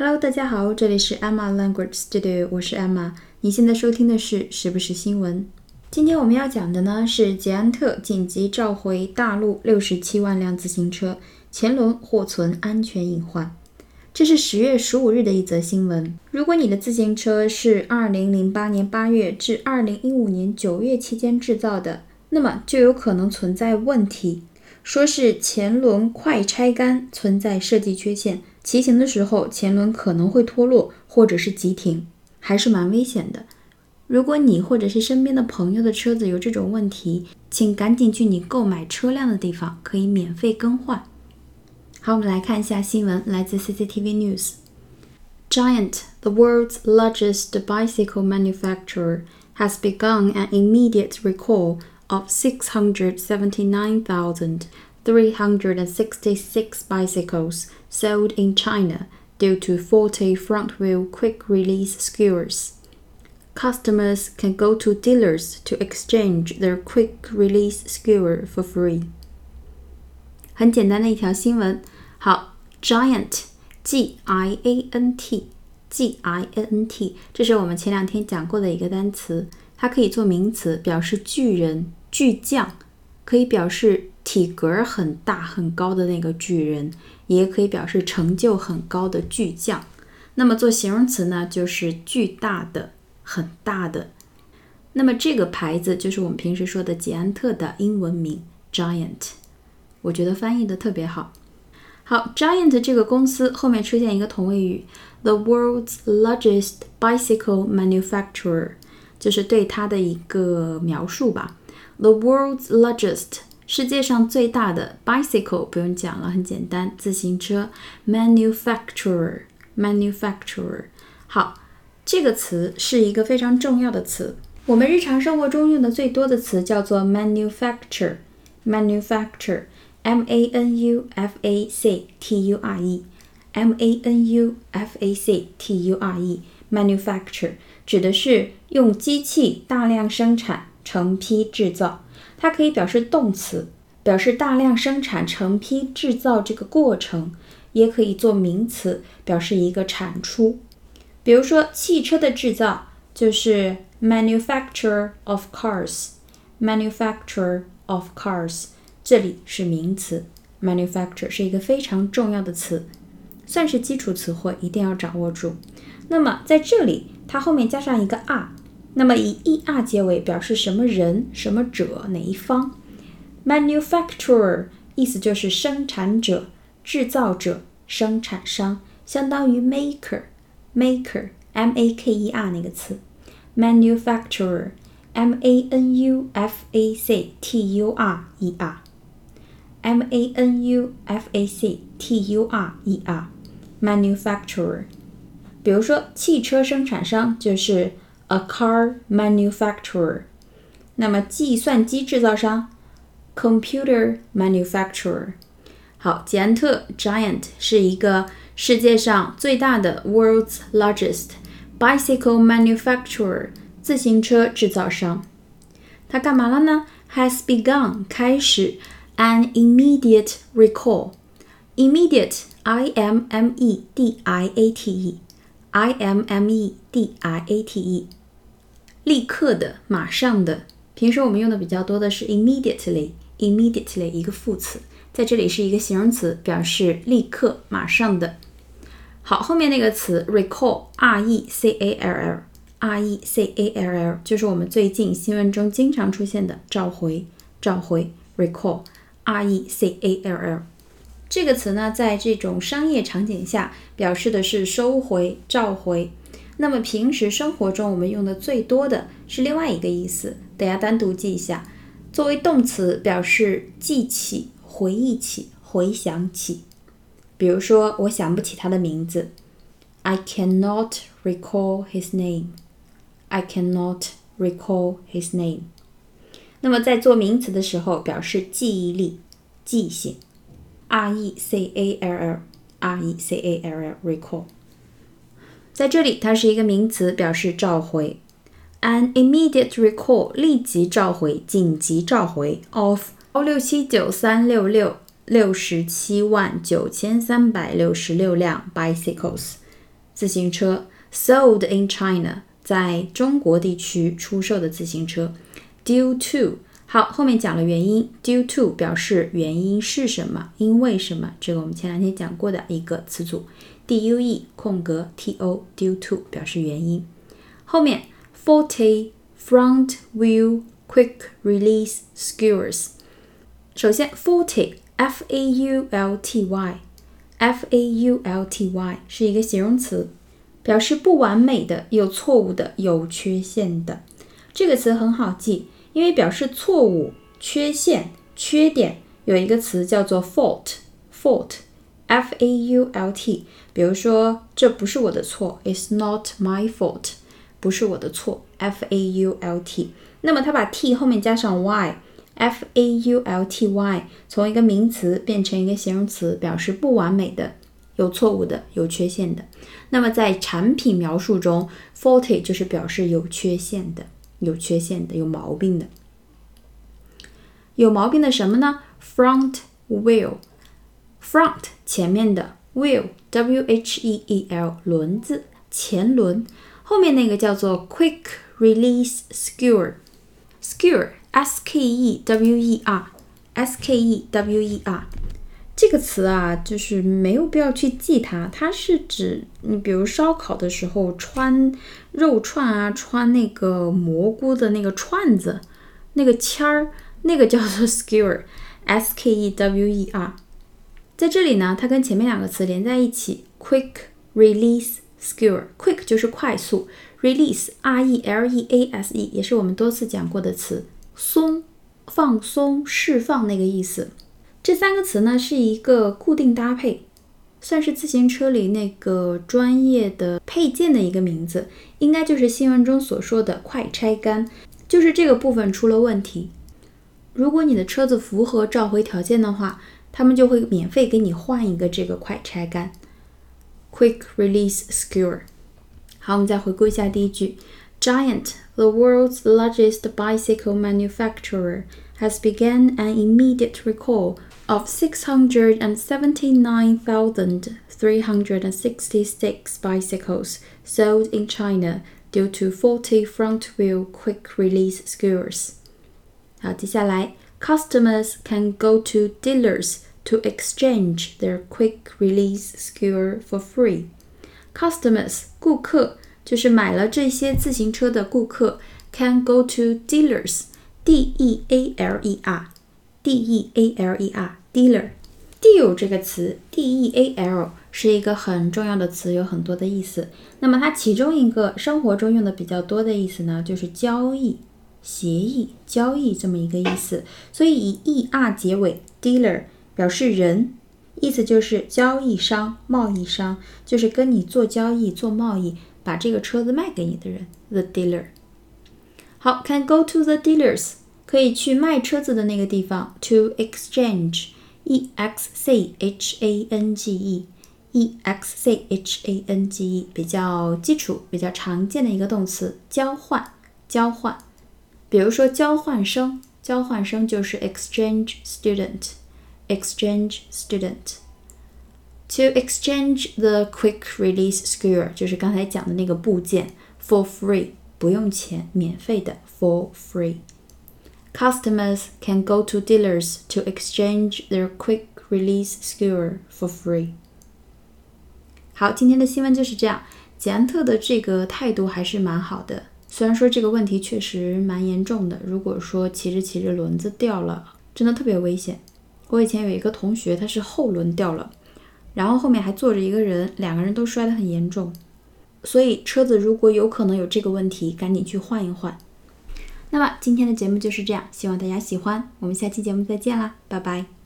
Hello，大家好，这里是 Emma Language Studio，我是 Emma。你现在收听的是时不时新闻。今天我们要讲的呢是捷安特紧急召回大陆六十七万辆自行车，前轮或存安全隐患。这是十月十五日的一则新闻。如果你的自行车是二零零八年八月至二零一五年九月期间制造的，那么就有可能存在问题，说是前轮快拆杆存在设计缺陷。骑行的时候，前轮可能会脱落或者是急停，还是蛮危险的。如果你或者是身边的朋友的车子有这种问题，请赶紧去你购买车辆的地方，可以免费更换。好，我们来看一下新闻，来自 CCTV News。Giant, the world's largest bicycle manufacturer, has begun an immediate recall of 679,000. 366 bicycles sold in China due to faulty front wheel quick release skewers. Customers can go to dealers to exchange their quick release skewer for free. 很简单的一条新闻。好，Giant G I A N T G I A N T，这是我们前两天讲过的一个单词，它可以做名词，表示巨人、巨匠，可以表示 体格很大很高的那个巨人，也可以表示成就很高的巨匠。那么做形容词呢，就是巨大的、很大的。那么这个牌子就是我们平时说的捷安特的英文名 Giant，我觉得翻译的特别好。好，Giant 这个公司后面出现一个同位语，the world's largest bicycle manufacturer，就是对它的一个描述吧。the world's largest。世界上最大的 bicycle 不用讲了，很简单，自行车 manufacturer manufacturer。好，这个词是一个非常重要的词。我们日常生活中用的最多的词叫做 manufacture manufacture m a n u f a c t u r e m a n u f a c t u r e manufacture 指的是用机器大量生产、成批制造。它可以表示动词，表示大量生产、成批制造这个过程，也可以做名词，表示一个产出。比如说，汽车的制造就是 manufacture of cars，manufacture of cars，这里是名词，manufacture 是一个非常重要的词，算是基础词汇，一定要掌握住。那么在这里，它后面加上一个 r。那么以 er 结尾表示什么人、什么者、哪一方？Manufacturer 意思就是生产者、制造者、生产商，相当于 maker，maker，m a k e r 那个词。Manufacturer，m a n u f a c t u r e r，m a n u f a c t u r e r，manufacturer。比如说汽车生产商就是。A car manufacturer，那么计算机制造商，computer manufacturer。好，捷安特 Giant 是一个世界上最大的 world's largest bicycle manufacturer 自行车制造商。它干嘛了呢？Has begun 开始 an immediate recall。immediate i m m e d i a t e i m m e d i a t e 立刻的，马上的。平时我们用的比较多的是 immediately，immediately 一个副词，在这里是一个形容词，表示立刻、马上的。好，后面那个词 recall，r e c a l l，r e c a l l 就是我们最近新闻中经常出现的召回，召回 recall，r e c a l l 这个词呢，在这种商业场景下，表示的是收回、召回。那么平时生活中我们用的最多的是另外一个意思，大家单独记一下。作为动词，表示记起、回忆起、回想起。比如说，我想不起他的名字，I cannot recall his name. I cannot recall his name. 那么在做名词的时候，表示记忆力、记性，r e c a l l，r e c a l l，recall。在这里，它是一个名词，表示召回。An immediate recall，立即召回、紧急召回 of 六七九三六六六十七万九千三百六十六辆 bicycles 自行车，sold in China，在中国地区出售的自行车。Due to，好，后面讲了原因，due to 表示原因是什么，因为什么，这个我们前两天讲过的一个词组。Due 空格 to，due to 表示原因。后面 faulty front wheel quick release skewers。首先，faulty，f a u l t y，f a u l t y 是一个形容词，表示不完美的、有错误的、有缺陷的。这个词很好记，因为表示错误、缺陷、缺点有一个词叫做 fault fault Fault，比如说，这不是我的错，It's not my fault，不是我的错，f a u l t。那么它把 t 后面加上 y。f a u l t y 从一个名词变成一个形容词，表示不完美的、有错误的、有缺陷的。那么在产品描述中，faulty 就是表示有缺陷的、有缺陷的、有毛病的。有毛病的什么呢？Front wheel Front 前面的 wheel w h e e l 轮子前轮，后面那个叫做 quick release skewer，skewer。S K E W E R，S K E W E R 这个词啊，就是没有必要去记它。它是指你比如烧烤的时候穿肉串啊，穿那个蘑菇的那个串子，那个签儿，那个叫做 skewer，S K E W E R。在这里呢，它跟前面两个词连在一起，quick release skewer，quick 就是快速，release R E L E A S E 也是我们多次讲过的词。松，放松，释放那个意思。这三个词呢是一个固定搭配，算是自行车里那个专业的配件的一个名字，应该就是新闻中所说的快拆杆，就是这个部分出了问题。如果你的车子符合召回条件的话，他们就会免费给你换一个这个快拆杆，Quick Release Skewer。好，我们再回顾一下第一句。Giant, the world's largest bicycle manufacturer, has begun an immediate recall of 679,366 bicycles sold in China due to faulty front-wheel quick-release skewers. 好，接下来 ，customers can go to dealers to exchange their quick-release skewer for free. Customers 顾客就是买了这些自行车的顾客 can go to dealers，d e a l e r，d e a l e r，dealer。deal 这个词，d e a l 是一个很重要的词，有很多的意思。那么它其中一个生活中用的比较多的意思呢，就是交易、 协议、交易这么一个意思。所以以 e r 结尾，dealer 表示人，意思就是交易商、贸易商，就是跟你做交易、做贸易。把这个车子卖给你的人，the dealer。好，can go to the dealers，可以去卖车子的那个地方，to exchange，e x c h a n g e，e x c h a n g e，比较基础、比较常见的一个动词，交换，交换。比如说交换生，交换生就是 exchange student，exchange student。To exchange the quick release skewer 就是刚才讲的那个部件，for free 不用钱，免费的，for free。Customers can go to dealers to exchange their quick release skewer for free。好，今天的新闻就是这样。捷安特的这个态度还是蛮好的， 虽然说这个问题确实蛮严重的。如果说骑着骑着轮子掉了，真的特别危险。我以前有一个同学，他是后轮掉了。然后后面还坐着一个人，两个人都摔得很严重，所以车子如果有可能有这个问题，赶紧去换一换。那么今天的节目就是这样，希望大家喜欢，我们下期节目再见啦，拜拜。